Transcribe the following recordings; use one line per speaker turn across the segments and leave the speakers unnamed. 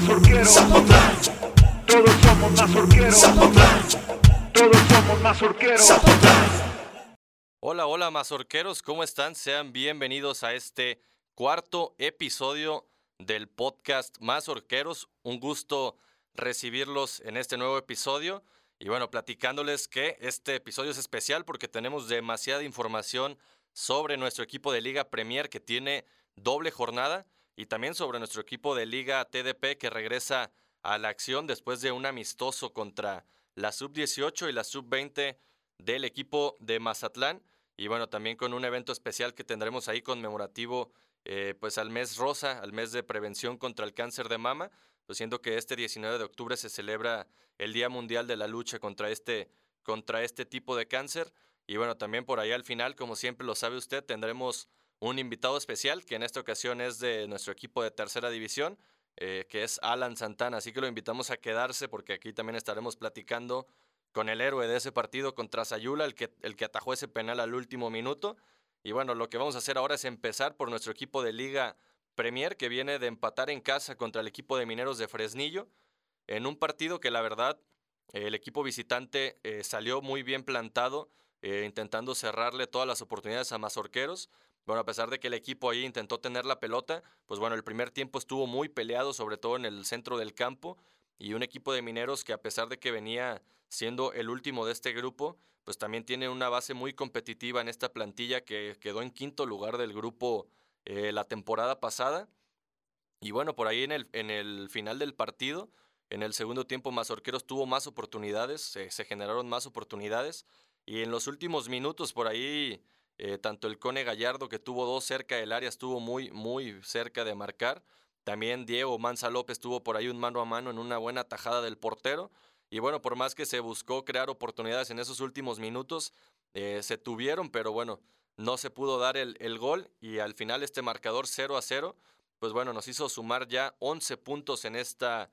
mazorqueros. Todos somos mazorqueros. Todos somos.
Hola, hola mazorqueros, ¿cómo están? Sean bienvenidos a este cuarto episodio del podcast Mazorqueros. Un gusto recibirlos en este nuevo episodio. Y bueno, platicándoles que este episodio es especial porque tenemos demasiada información sobre nuestro equipo de Liga Premier que tiene doble jornada y también sobre nuestro equipo de Liga TDP que regresa a la acción después de un amistoso contra la sub-18 y la sub-20 del equipo de Mazatlán. Y bueno, también con un evento especial que tendremos ahí conmemorativo eh, pues al mes rosa, al mes de prevención contra el cáncer de mama, pues siendo que este 19 de octubre se celebra el Día Mundial de la Lucha contra este, contra este tipo de cáncer. Y bueno, también por ahí al final, como siempre lo sabe usted, tendremos un invitado especial, que en esta ocasión es de nuestro equipo de tercera división, eh, que es Alan Santana. Así que lo invitamos a quedarse porque aquí también estaremos platicando con el héroe de ese partido contra Sayula, el que, el que atajó ese penal al último minuto. Y bueno, lo que vamos a hacer ahora es empezar por nuestro equipo de Liga Premier, que viene de empatar en casa contra el equipo de Mineros de Fresnillo, en un partido que la verdad el equipo visitante eh, salió muy bien plantado, eh, intentando cerrarle todas las oportunidades a Mazorqueros. Bueno, a pesar de que el equipo ahí intentó tener la pelota, pues bueno, el primer tiempo estuvo muy peleado, sobre todo en el centro del campo, y un equipo de mineros que a pesar de que venía siendo el último de este grupo, pues también tiene una base muy competitiva en esta plantilla que quedó en quinto lugar del grupo eh, la temporada pasada. Y bueno, por ahí en el, final del partido, en el segundo tiempo, Mazorqueros tuvo más oportunidades, se generaron más oportunidades. Y en los últimos minutos, por ahí eh, tanto el Cone Gallardo, que tuvo dos cerca del área, estuvo muy, muy cerca de marcar. También Diego Manza López tuvo por ahí un mano a mano en una buena tajada del portero. Y bueno, por más que se buscó crear oportunidades en esos últimos minutos, eh, se tuvieron, pero bueno, no se pudo dar el, el, gol. Y al final este marcador 0 a 0, pues bueno, nos hizo sumar ya 11 puntos en esta,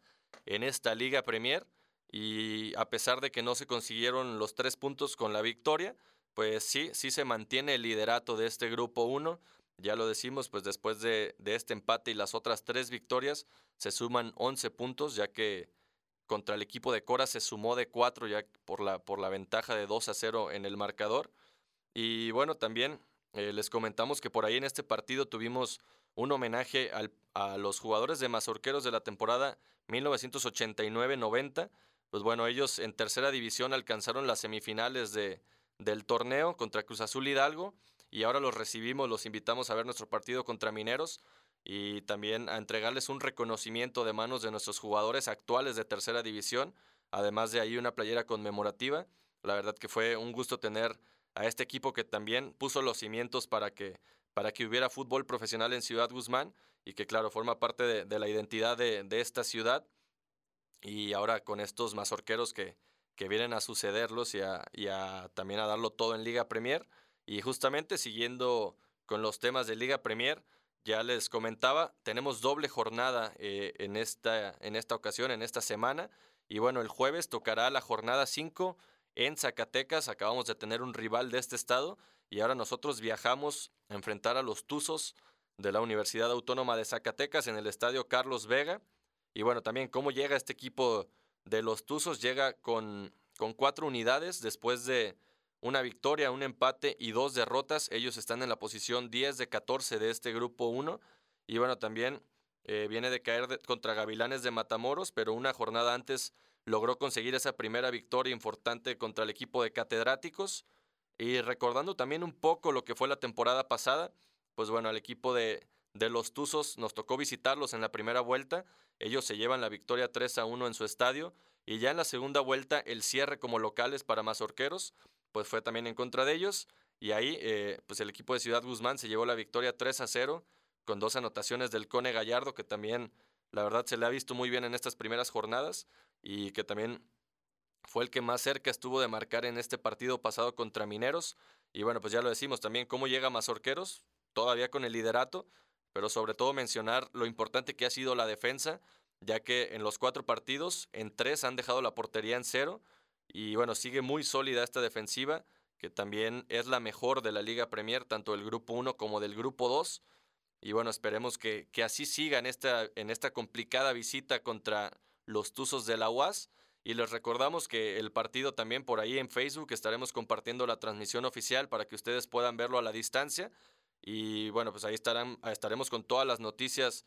en esta Liga Premier. Y a pesar de que no se consiguieron los tres puntos con la victoria, pues sí, sí se mantiene el liderato de este grupo 1. Ya lo decimos, pues después de, este empate y las otras tres victorias, se suman 11 puntos, ya que contra el equipo de Cora se sumó de 4 ya por la, por la ventaja de 2 a 0 en el marcador. Y bueno, también eh, les comentamos que por ahí en este partido tuvimos un homenaje a los jugadores de Mazorqueros de la temporada 1989-90. Pues bueno, ellos en tercera división alcanzaron las semifinales de, del torneo contra Cruz Azul Hidalgo y ahora los recibimos, los invitamos a ver nuestro partido contra Mineros y también a entregarles un reconocimiento de manos de nuestros jugadores actuales de tercera división, además de ahí una playera conmemorativa. La verdad que fue un gusto tener a este equipo que también puso los cimientos para que, para que hubiera fútbol profesional en Ciudad Guzmán y que claro, forma parte de, la identidad de, de, esta ciudad. Y ahora con estos mazorqueros que, que vienen a sucederlos y a, también a darlo todo en Liga Premier. Y justamente siguiendo con los temas de Liga Premier, ya les comentaba, tenemos doble jornada eh, en, esta, en esta ocasión, en esta semana. Y bueno, el jueves tocará la jornada 5 en Zacatecas. Acabamos de tener un rival de este estado y ahora nosotros viajamos a enfrentar a los Tuzos de la Universidad Autónoma de Zacatecas en el estadio Carlos Vega. Y bueno, también cómo llega este equipo de los Tuzos llega con, con cuatro unidades después de una victoria, un empate y dos derrotas. Ellos están en la posición 10 de 14 de este grupo 1. Y bueno, también eh, viene de caer contra Gavilanes de Matamoros, pero una jornada antes logró conseguir esa primera victoria importante contra el equipo de catedráticos. Y recordando también un poco lo que fue la temporada pasada, pues bueno, al equipo de, de los Tuzos nos tocó visitarlos en la primera vuelta. Ellos se llevan la victoria 3 a 1 en su estadio y ya en la segunda vuelta el cierre como locales para Mazorqueros pues fue también en contra de ellos. Y ahí eh, pues el equipo de Ciudad Guzmán se llevó la victoria 3 a 0 con dos anotaciones del Cone Gallardo que también la verdad se le ha visto muy bien en estas primeras jornadas y que también fue el que más cerca estuvo de marcar en este partido pasado contra Mineros. Y bueno pues ya lo decimos también cómo llega Mazorqueros todavía con el liderato pero sobre todo mencionar lo importante que ha sido la defensa, ya que en los cuatro partidos, en tres han dejado la portería en cero, y bueno, sigue muy sólida esta defensiva, que también es la mejor de la Liga Premier, tanto del Grupo 1 como del Grupo 2. Y bueno, esperemos que, que así siga en esta, en esta complicada visita contra los Tuzos de la UAS. Y les recordamos que el partido también por ahí en Facebook estaremos compartiendo la transmisión oficial para que ustedes puedan verlo a la distancia. Y bueno, pues ahí estarán, estaremos con todas las noticias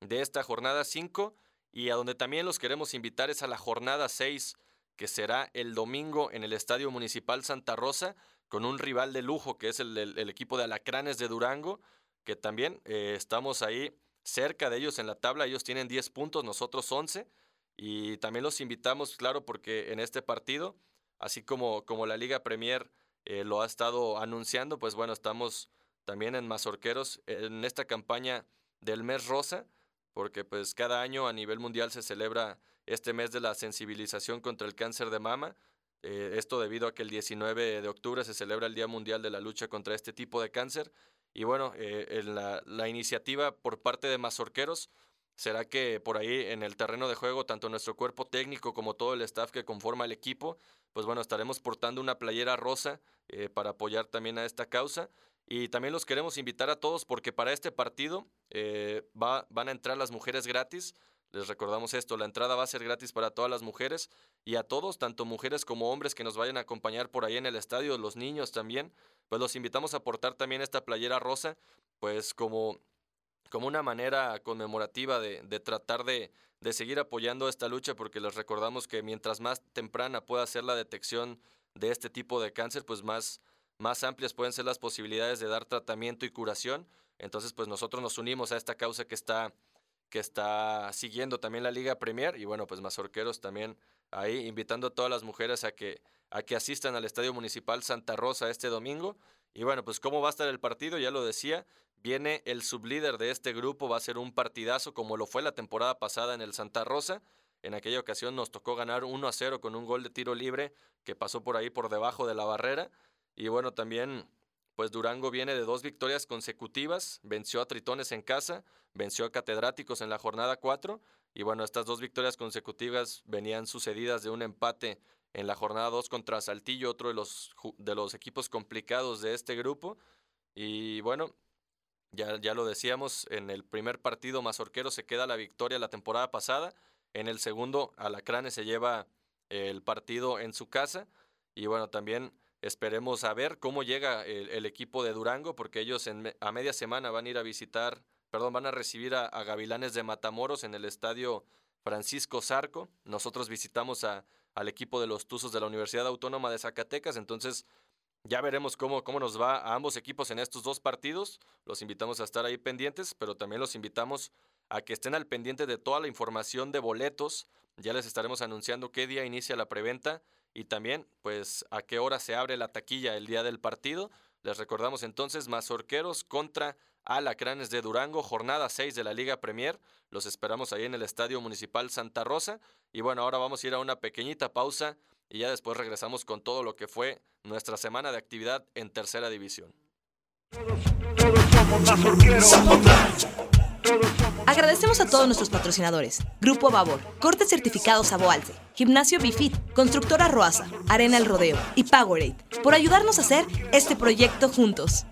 de esta jornada 5 y a donde también los queremos invitar es a la jornada 6 que será el domingo en el Estadio Municipal Santa Rosa con un rival de lujo que es el, equipo de Alacranes de Durango, que también eh, estamos ahí cerca de ellos en la tabla, ellos tienen 10 puntos, nosotros 11 y también los invitamos, claro, porque en este partido, así como, como la Liga Premier eh, lo ha estado anunciando, pues bueno, estamos también en Mazorqueros en esta campaña del mes rosa, porque pues cada año a nivel mundial se celebra este mes de la sensibilización contra el cáncer de mama. Eh, esto debido a que el 19 de octubre se celebra el Día Mundial de la Lucha contra este tipo de cáncer. Y bueno, eh, la, iniciativa por parte de Mazorqueros será que por ahí en el terreno de juego, tanto nuestro cuerpo técnico como todo el staff que conforma el equipo, pues bueno, estaremos portando una playera rosa eh, para apoyar también a esta causa. Y también los queremos invitar a todos porque para este partido eh, va, van a entrar las mujeres gratis. Les recordamos esto, la entrada va a ser gratis para todas las mujeres y a todos, tanto mujeres como hombres que nos vayan a acompañar por ahí en el estadio, los niños también, pues los invitamos a portar también esta playera rosa, pues como como una manera conmemorativa de, de tratar de, de, seguir apoyando esta lucha, porque les recordamos que mientras más temprana pueda ser la detección de este tipo de cáncer, pues más, más amplias pueden ser las posibilidades de dar tratamiento y curación. Entonces, pues nosotros nos unimos a esta causa que está, que está siguiendo también la Liga Premier y bueno, pues Mazorqueros también ahí invitando a todas las mujeres a que, a que asistan al Estadio Municipal Santa Rosa este domingo. Y bueno, pues cómo va a estar el partido, ya lo decía, Viene el sublíder de este grupo, va a ser un partidazo como lo fue la temporada pasada en el Santa Rosa. En aquella ocasión nos tocó ganar 1 a 0 con un gol de tiro libre que pasó por ahí por debajo de la barrera. Y bueno, también pues Durango viene de dos victorias consecutivas, venció a Tritones en casa, venció a Catedráticos en la jornada 4 y bueno, estas dos victorias consecutivas venían sucedidas de un empate en la jornada 2 contra Saltillo, otro de los, de los equipos complicados de este grupo. Y bueno, ya, ya lo decíamos, en el primer partido Mazorquero se queda la victoria la temporada pasada, en el segundo Alacranes se lleva el partido en su casa y bueno, también esperemos a ver cómo llega el, equipo de Durango porque ellos en, a media semana van a ir a visitar, perdón, van a recibir a, a Gavilanes de Matamoros en el estadio Francisco Zarco. Nosotros visitamos a, al equipo de los Tuzos de la Universidad Autónoma de Zacatecas, entonces ya veremos cómo, cómo nos va a ambos equipos en estos dos partidos. Los invitamos a estar ahí pendientes, pero también los invitamos a que estén al pendiente de toda la información de boletos. Ya les estaremos anunciando qué día inicia la preventa y también pues a qué hora se abre la taquilla el día del partido. Les recordamos entonces Mazorqueros contra Alacranes de Durango, jornada 6 de la Liga Premier. Los esperamos ahí en el Estadio Municipal Santa Rosa. Y bueno, ahora vamos a ir a una pequeñita pausa y ya después regresamos con todo lo que fue nuestra semana de actividad en tercera división.
Agradecemos a todos nuestros patrocinadores. Grupo Babor, Cortes Certificados Aboalce, Gimnasio Bifit, Constructora Roasa, Arena El Rodeo y Powerade por ayudarnos a hacer este proyecto juntos.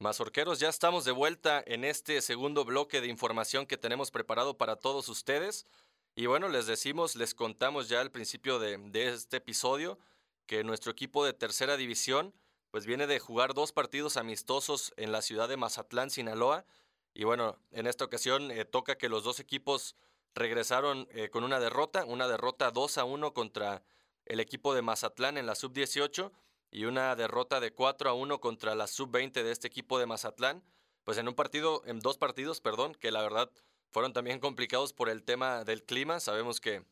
Mazorqueros, ya estamos de vuelta en este segundo bloque de información que tenemos preparado para todos ustedes. Y bueno, les decimos, les contamos ya al principio de, este episodio que nuestro equipo de tercera división pues viene de jugar dos partidos amistosos en la ciudad de Mazatlán, Sinaloa. Y bueno, en esta ocasión eh, toca que los dos equipos regresaron eh, con una derrota, una derrota 2 a 1 contra el equipo de Mazatlán en la sub-18 y una derrota de 4 a 1 contra la sub-20 de este equipo de Mazatlán. Pues en un partido, en dos partidos, perdón, que la verdad fueron también complicados por el tema del clima. Sabemos que,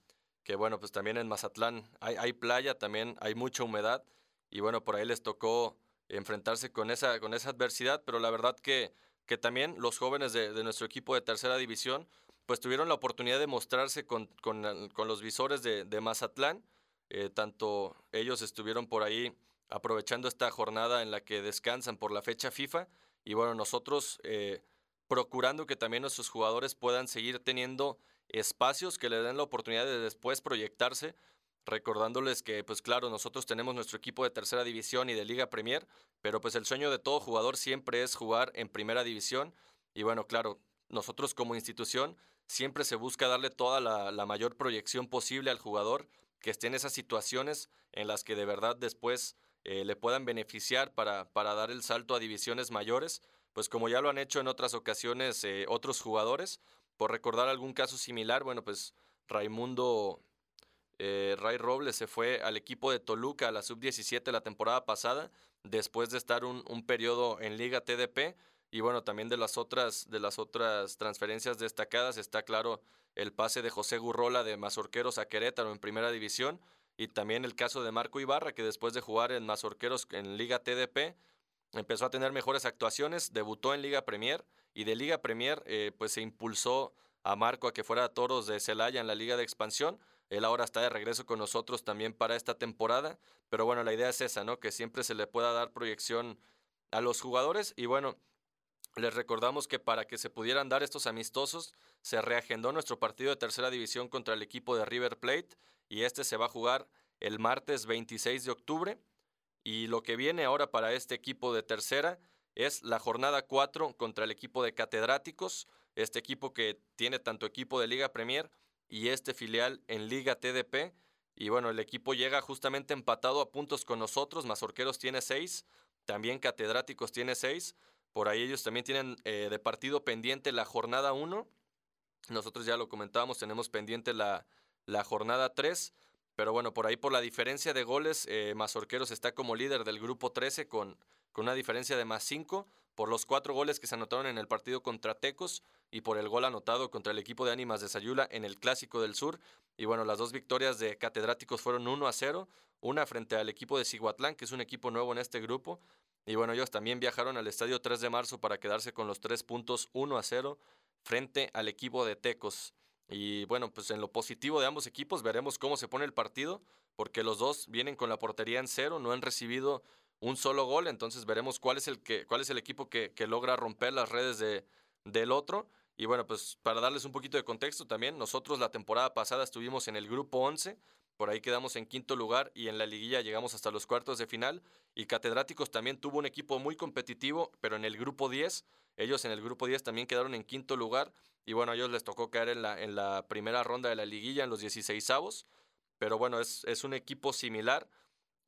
que bueno, pues también en Mazatlán hay, hay, playa, también hay mucha humedad y bueno, por ahí les tocó enfrentarse con esa, con esa adversidad, pero la verdad que, que también los jóvenes de, nuestro equipo de tercera división pues tuvieron la oportunidad de mostrarse con, con, los visores de, Mazatlán. Eh, tanto ellos estuvieron por ahí aprovechando esta jornada en la que descansan por la fecha FIFA y bueno, nosotros eh, procurando que también nuestros jugadores puedan seguir teniendo espacios que le den la oportunidad de después proyectarse recordándoles que, pues claro, nosotros tenemos nuestro equipo de tercera división y de Liga Premier, pero pues el sueño de todo jugador siempre es jugar en primera división. Y bueno, claro, nosotros como institución siempre se busca darle toda la, mayor proyección posible al jugador que esté en esas situaciones en las que de verdad después eh, le puedan beneficiar para, para dar el salto a divisiones mayores, pues como ya lo han hecho en otras ocasiones eh, otros jugadores. Por recordar algún caso similar, bueno, pues Raimundo eh, Ray Robles se fue al equipo de Toluca a la sub-17 la temporada pasada, después de estar un, un periodo en Liga TDP. Y bueno, también de las otras, de las otras transferencias destacadas está claro el pase de José Gurrola de Mazorqueros a Querétaro en primera división. Y también el caso de Marco Ibarra, que después de jugar en Mazorqueros en Liga TDP, empezó a tener mejores actuaciones, debutó en Liga Premier y de Liga Premier eh, pues se impulsó a Marco a que fuera a Toros de Celaya en la Liga de Expansión. Él ahora está de regreso con nosotros también para esta temporada, pero bueno, la idea es esa, ¿no? Que siempre se le pueda dar proyección a los jugadores y bueno, les recordamos que para que se pudieran dar estos amistosos, se reagendó nuestro partido de tercera división contra el equipo de River Plate y este se va a jugar el martes 26 de octubre. Y lo que viene ahora para este equipo de tercera es la jornada 4 contra el equipo de catedráticos, este equipo que tiene tanto equipo de Liga Premier y este filial en Liga TDP. Y bueno, el equipo llega justamente empatado a puntos con nosotros, Mazorqueros tiene 6, también Catedráticos tiene 6. Por ahí ellos también tienen eh, de partido pendiente la jornada 1. Nosotros ya lo comentábamos, tenemos pendiente la, la jornada 3. Pero bueno, por ahí por la diferencia de goles, eh, Mazorqueros está como líder del grupo 13 con, con una diferencia de más 5 por los cuatro goles que se anotaron en el partido contra Tecos y por el gol anotado contra el equipo de Ánimas de Sayula en el Clásico del Sur. Y bueno, las dos victorias de Catedráticos fueron 1 a 0, una frente al equipo de Ciguatlán, que es un equipo nuevo en este grupo, y bueno, ellos también viajaron al estadio 3 de marzo para quedarse con los tres puntos 1 a 0 frente al equipo de Tecos. Y bueno, pues en lo positivo de ambos equipos veremos cómo se pone el partido, porque los dos vienen con la portería en cero, no han recibido un solo gol, entonces veremos cuál es el, que, cuál es el equipo que, que logra romper las redes de, del otro. Y bueno, pues para darles un poquito de contexto también, nosotros la temporada pasada estuvimos en el grupo 11, por ahí quedamos en quinto lugar y en la liguilla llegamos hasta los cuartos de final. Y Catedráticos también tuvo un equipo muy competitivo, pero en el grupo 10, ellos en el grupo 10 también quedaron en quinto lugar. Y bueno, a ellos les tocó caer en la, en la primera ronda de la liguilla, en los 16 avos. Pero bueno, es, es un equipo similar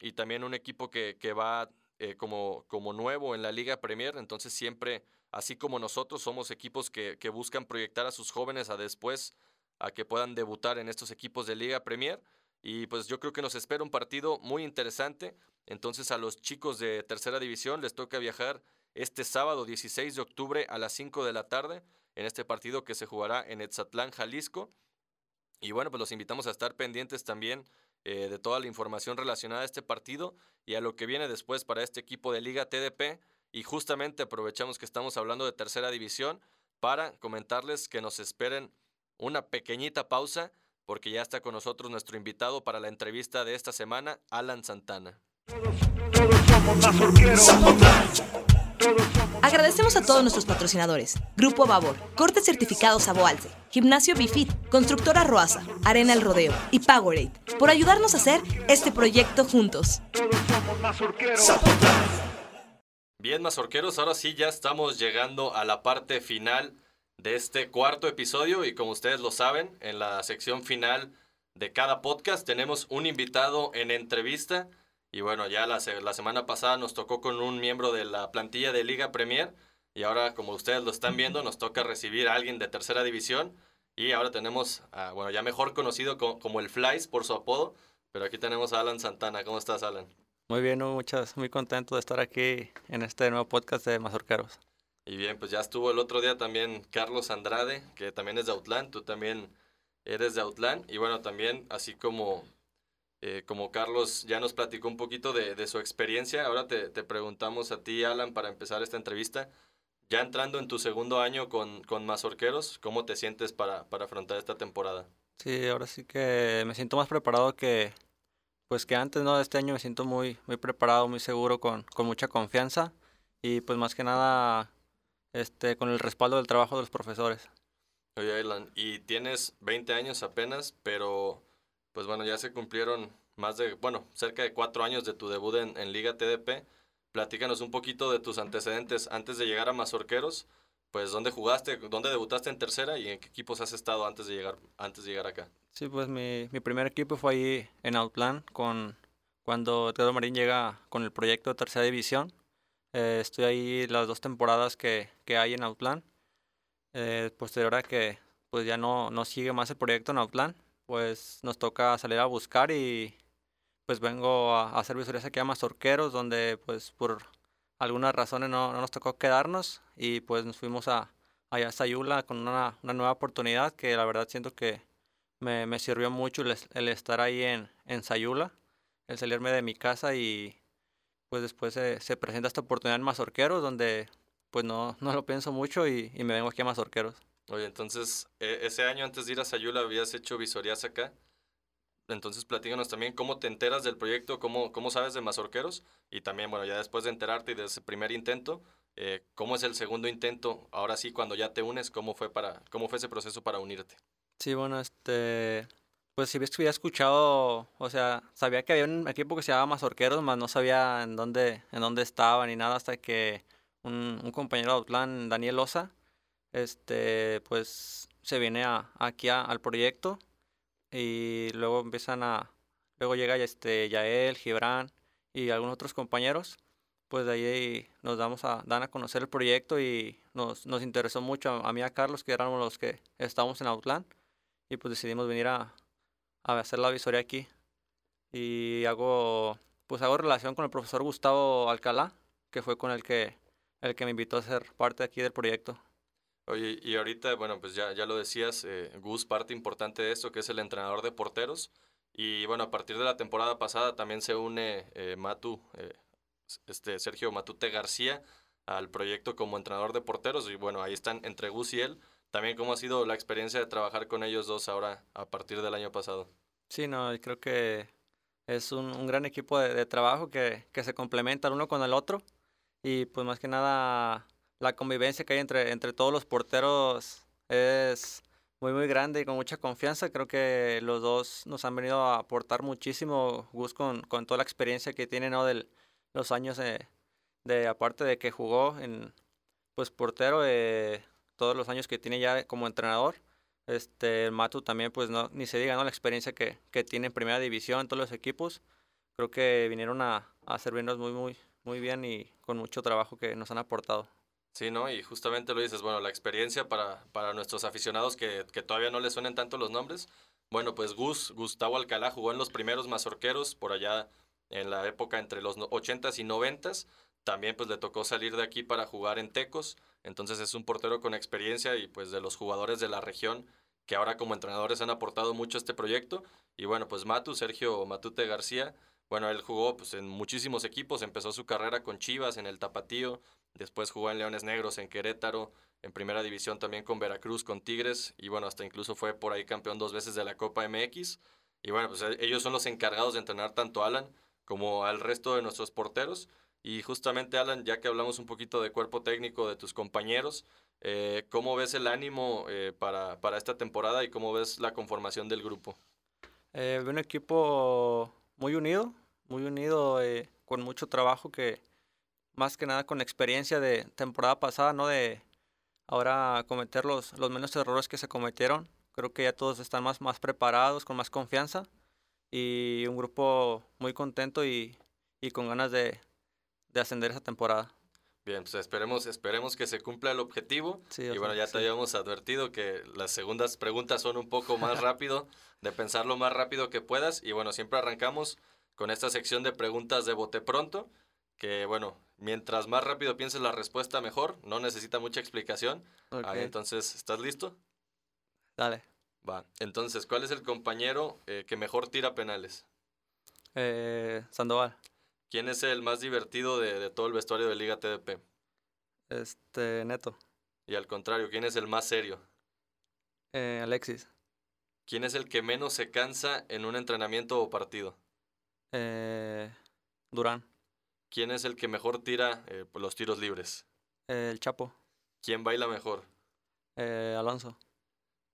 y también un equipo que, que va eh, como, como nuevo en la Liga Premier. Entonces siempre, así como nosotros, somos equipos que, que buscan proyectar a sus jóvenes a después a que puedan debutar en estos equipos de Liga Premier. Y pues yo creo que nos espera un partido muy interesante. Entonces a los chicos de tercera división les toca viajar este sábado 16 de octubre a las 5 de la tarde en este partido que se jugará en Etzatlán, Jalisco. Y bueno, pues los invitamos a estar pendientes también eh, de toda la información relacionada a este partido y a lo que viene después para este equipo de Liga TDP. Y justamente aprovechamos que estamos hablando de tercera división para comentarles que nos esperen una pequeñita pausa porque ya está con nosotros nuestro invitado para la entrevista de esta semana, Alan Santana.
Agradecemos a todos nuestros patrocinadores. Grupo Babor, Corte Certificado Saboalce, Gimnasio Bifit, Constructora Roasa, Arena El Rodeo y Powerade por ayudarnos a hacer este proyecto juntos.
Bien, mazorqueros, ahora sí ya estamos llegando a la parte final de este cuarto episodio y como ustedes lo saben, en la sección final de cada podcast tenemos un invitado en entrevista y bueno, ya la, semana pasada nos tocó con un miembro de la plantilla de Liga Premier y ahora como ustedes lo están viendo nos toca recibir a alguien de tercera división y ahora tenemos, bueno, ya mejor conocido como, el Flies por su apodo, pero aquí tenemos a Alan Santana. ¿Cómo estás, Alan?
Muy bien, muchas, muy contento de estar aquí en este nuevo podcast de Mazorqueros.
Y bien, pues ya estuvo el otro día también Carlos Andrade, que también es de Outland, tú también eres de Outland. Y bueno, también así como, eh, como Carlos ya nos platicó un poquito de, de su experiencia, ahora te, te, preguntamos a ti, Alan, para empezar esta entrevista, ya entrando en tu segundo año con, con Mazorqueros, ¿cómo te sientes para, para afrontar esta temporada?
Sí, ahora sí que me siento más preparado que, pues que antes, ¿no? Este año me siento muy, muy preparado, muy seguro, con, con mucha confianza y pues más que nada este, con el respaldo del trabajo de los profesores.
Oye, Aylan, y tienes 20 años apenas, pero Pues bueno, ya se cumplieron más de, bueno, cerca de cuatro años de tu debut en, en Liga TDP. Platícanos un poquito de tus antecedentes antes de llegar a Mazorqueros. Pues, ¿dónde jugaste? ¿Dónde debutaste en tercera? ¿Y en qué equipos has estado antes de llegar, antes de llegar acá?
Sí, pues mi, mi primer equipo fue ahí en Outland, con, cuando Teodoro Marín llega con el proyecto de tercera división. Eh, estoy ahí las dos temporadas que, que hay en Outland. Eh, posterior a que pues ya no, no sigue más el proyecto en Outland, pues nos toca salir a buscar y pues vengo a, a hacer visorías aquí a donde pues por algunas razones no, no nos tocó quedarnos y pues nos fuimos a, allá a Sayula con una, una nueva oportunidad que la verdad siento que me, me sirvió mucho el, el estar ahí en, en Sayula, el salirme de mi casa y pues después se, se presenta esta oportunidad en Mazorqueros donde pues no, no lo pienso mucho y, y me vengo aquí a Mazorqueros.
Oye, entonces, e- ese año antes de ir a Sayula habías hecho visorías acá. Entonces, platícanos también cómo te enteras del proyecto, cómo, cómo sabes de Mazorqueros y también, bueno, ya después de enterarte y de ese primer intento, eh, ¿cómo es el segundo intento? Ahora sí, cuando ya te unes, ¿cómo fue, para, cómo fue ese proceso para unirte?
Sí, bueno, este, pues si había escuchado, o sea, sabía que había un equipo que se llamaba Mazorqueros, más no sabía en dónde, en dónde estaba ni nada hasta que un, compañero de Outland, Daniel Osa, este, pues se viene a, aquí a- al proyecto y luego empiezan a, luego llega este Yael, Gibran y algunos otros compañeros, pues de ahí nos damos a, dan a conocer el proyecto y nos, nos interesó mucho a, a mí y a Carlos, que éramos los que estábamos en Outland y pues decidimos venir a, a hacer la visoría aquí. Y hago, pues hago relación con el profesor Gustavo Alcalá, que fue con el que, el que me invitó a ser parte aquí del proyecto.
Oye, y ahorita, bueno, pues ya, ya lo decías, eh, Gus, parte importante de esto, que es el entrenador de porteros. Y bueno, a partir de la temporada pasada también se une eh, Matu, eh, este Sergio Matute García, al proyecto como entrenador de porteros. Y bueno, ahí están entre Gus y él. También cómo ha sido la experiencia de trabajar con ellos dos ahora a partir del año pasado.
Sí, no, creo que es un, un gran equipo de, trabajo que, que se complementa el uno con el otro. Y pues más que nada la convivencia que hay entre, entre todos los porteros es muy, muy grande y con mucha confianza. Creo que los dos nos han venido a aportar muchísimo, Gus, con, con toda la experiencia que tiene, ¿no? De los años de, de, aparte de que jugó en, pues, portero, eh, todos los años que tiene ya como entrenador. Este, el Matu también, pues, no, ni se diga, ¿no? La experiencia que, que tiene en primera división, en todos los equipos. Creo que vinieron a, a servirnos muy, muy, muy bien y con mucho trabajo que nos han aportado.
Sí, ¿no? Y justamente lo dices, bueno, la experiencia para, para nuestros aficionados que, que todavía no les suenen tanto los nombres. Bueno, pues Gus, Gustavo Alcalá jugó en los primeros mazorqueros por allá en la época entre los 80s y 90s. También pues le tocó salir de aquí para jugar en Tecos. Entonces es un portero con experiencia y pues de los jugadores de la región que ahora como entrenadores han aportado mucho a este proyecto. Y bueno, pues Matu, Sergio Matute García, bueno, él jugó pues en muchísimos equipos, empezó su carrera con Chivas en el Tapatío, Después jugó en Leones Negros, en Querétaro, en Primera División también con Veracruz, con Tigres, y bueno, hasta incluso fue por ahí campeón dos veces de la Copa MX. Y bueno, pues ellos son los encargados de entrenar tanto a Alan como al resto de nuestros porteros. Y justamente, Alan, ya que hablamos un poquito de cuerpo técnico de tus compañeros, eh, ¿cómo ves el ánimo eh, para, para esta temporada y cómo ves la conformación del grupo?
Eh, un equipo muy unido, muy unido, eh, con mucho trabajo que más que nada con experiencia de temporada pasada, no de ahora cometer los, los menos errores que se cometieron. Creo que ya todos están más, más preparados, con más confianza y un grupo muy contento y, y con ganas de, de, ascender esa temporada.
Bien, pues esperemos, esperemos que se cumpla el objetivo.
Sí,
y bueno, ya te habíamos advertido que las segundas preguntas son un poco más rápido, de pensar lo más rápido que puedas. Y bueno, siempre arrancamos con esta sección de preguntas de bote pronto que bueno, mientras más rápido pienses la respuesta, mejor. No necesita mucha explicación. Okay. Ahí, entonces, ¿estás listo?
Dale.
Va. Entonces, ¿cuál es el compañero eh, que mejor tira penales?
Eh, Sandoval.
¿Quién es el más divertido de, de, todo el vestuario de Liga TDP?
Este, Neto.
Y al contrario, ¿quién es el más serio?
Eh, Alexis.
¿Quién es el que menos se cansa en un entrenamiento o partido?
Eh, Durán.
¿Quién es el que mejor tira eh, los tiros libres?
Eh, el Chapo.
¿Quién baila mejor?
Eh, Alonso.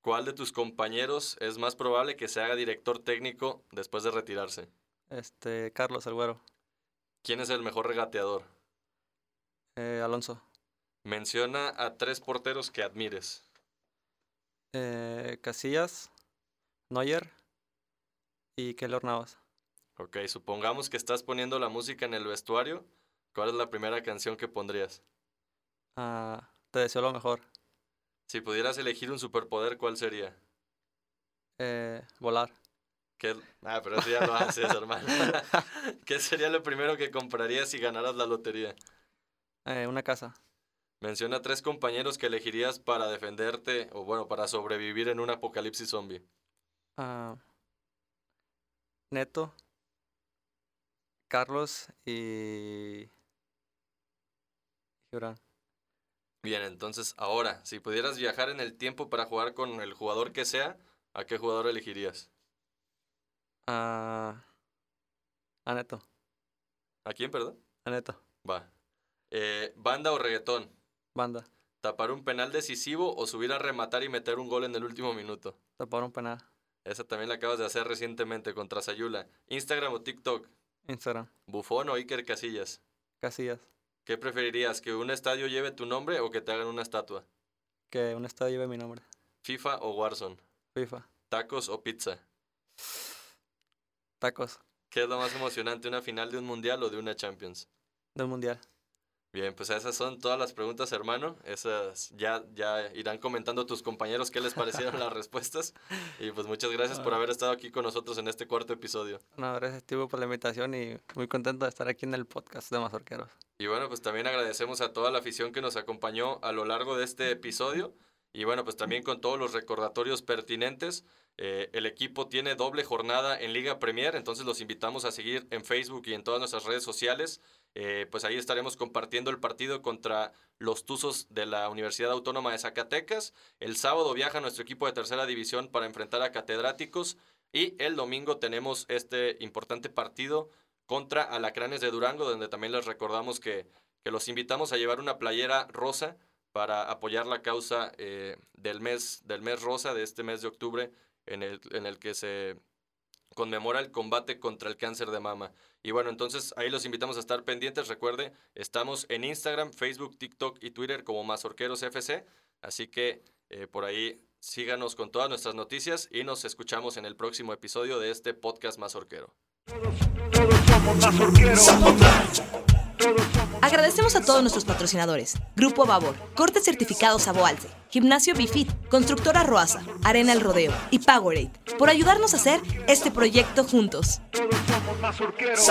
¿Cuál de tus compañeros es más probable que se haga director técnico después de retirarse?
Este, Carlos, el güero.
¿Quién es el mejor regateador?
Eh, Alonso.
Menciona a tres porteros que admires.
Eh, Casillas, Neuer y Keylor Navas.
Ok, supongamos que estás poniendo la música en el vestuario. ¿Cuál es la primera canción que pondrías?
Ah, te deseo lo mejor.
Si pudieras elegir un superpoder, ¿cuál sería?
Eh, volar.
¿Qué? Ah, pero eso ya lo haces, hermano. ¿Qué sería lo primero que comprarías si ganaras la lotería?
Eh, una casa.
Menciona tres compañeros que elegirías para defenderte o, bueno, para sobrevivir en un apocalipsis zombie.
Ah, Neto, Carlos y Gibran.
Bien, entonces ahora, si pudieras viajar en el tiempo para jugar con el jugador que sea, ¿a qué jugador elegirías?
Ah, a Neto,
¿A quién, perdón?
a Neto,
Va. Eh, ¿Banda o reggaetón?
banda,
¿Tapar un penal decisivo o subir a rematar y meter un gol en el último minuto?
tapar un penal,
Esa también la acabas de hacer recientemente contra Sayula. ¿Instagram o TikTok?
Instagram,
¿Bufón o Iker Casillas?
Casillas,
¿Qué preferirías, que un estadio lleve tu nombre o que te hagan una estatua?
que un estadio lleve mi nombre,
¿FIFA o Warzone?
FIFA,
¿Tacos o pizza?
Tacos,
¿Qué es lo más emocionante, una final de un mundial o de una Champions?
del mundial.
Bien, pues esas son todas las preguntas, hermano. Esas ya, ya irán comentando tus compañeros qué les parecieron las respuestas. Y pues muchas gracias por haber estado aquí con nosotros en este cuarto episodio.
No, gracias Tibo por la invitación y muy contento de estar aquí en el podcast de Mazorqueros.
Y bueno, pues también agradecemos a toda la afición que nos acompañó a lo largo de este episodio. Y bueno, pues también con todos los recordatorios pertinentes. Eh, el equipo tiene doble jornada en Liga Premier, entonces los invitamos a seguir en Facebook y en todas nuestras redes sociales. Eh, pues ahí estaremos compartiendo el partido contra los Tuzos de la Universidad Autónoma de Zacatecas. El sábado viaja nuestro equipo de tercera división para enfrentar a Catedráticos. Y el domingo tenemos este importante partido contra Alacranes de Durango, donde también les recordamos que, que los invitamos a llevar una playera rosa para apoyar la causa eh, del, mes, del mes rosa de este mes de octubre en el, en el que se conmemora el combate contra el cáncer de mama. Y bueno, entonces ahí los invitamos a estar pendientes. Recuerde, estamos en Instagram, Facebook, TikTok y Twitter como Mazorqueros FC. Así que eh, por ahí síganos con todas nuestras noticias y nos escuchamos en el próximo episodio de este podcast Mazorquero.
Todos somos mazorqueros. Todos somos
Agradecemos a todos nuestros patrocinadores. Grupo Babor, Cortes Certificados Aboalce, Gimnasio Bifit, Constructora Roasa, Arena El Rodeo y Powerade por ayudarnos a hacer este proyecto juntos.
Todos somos mazorqueros.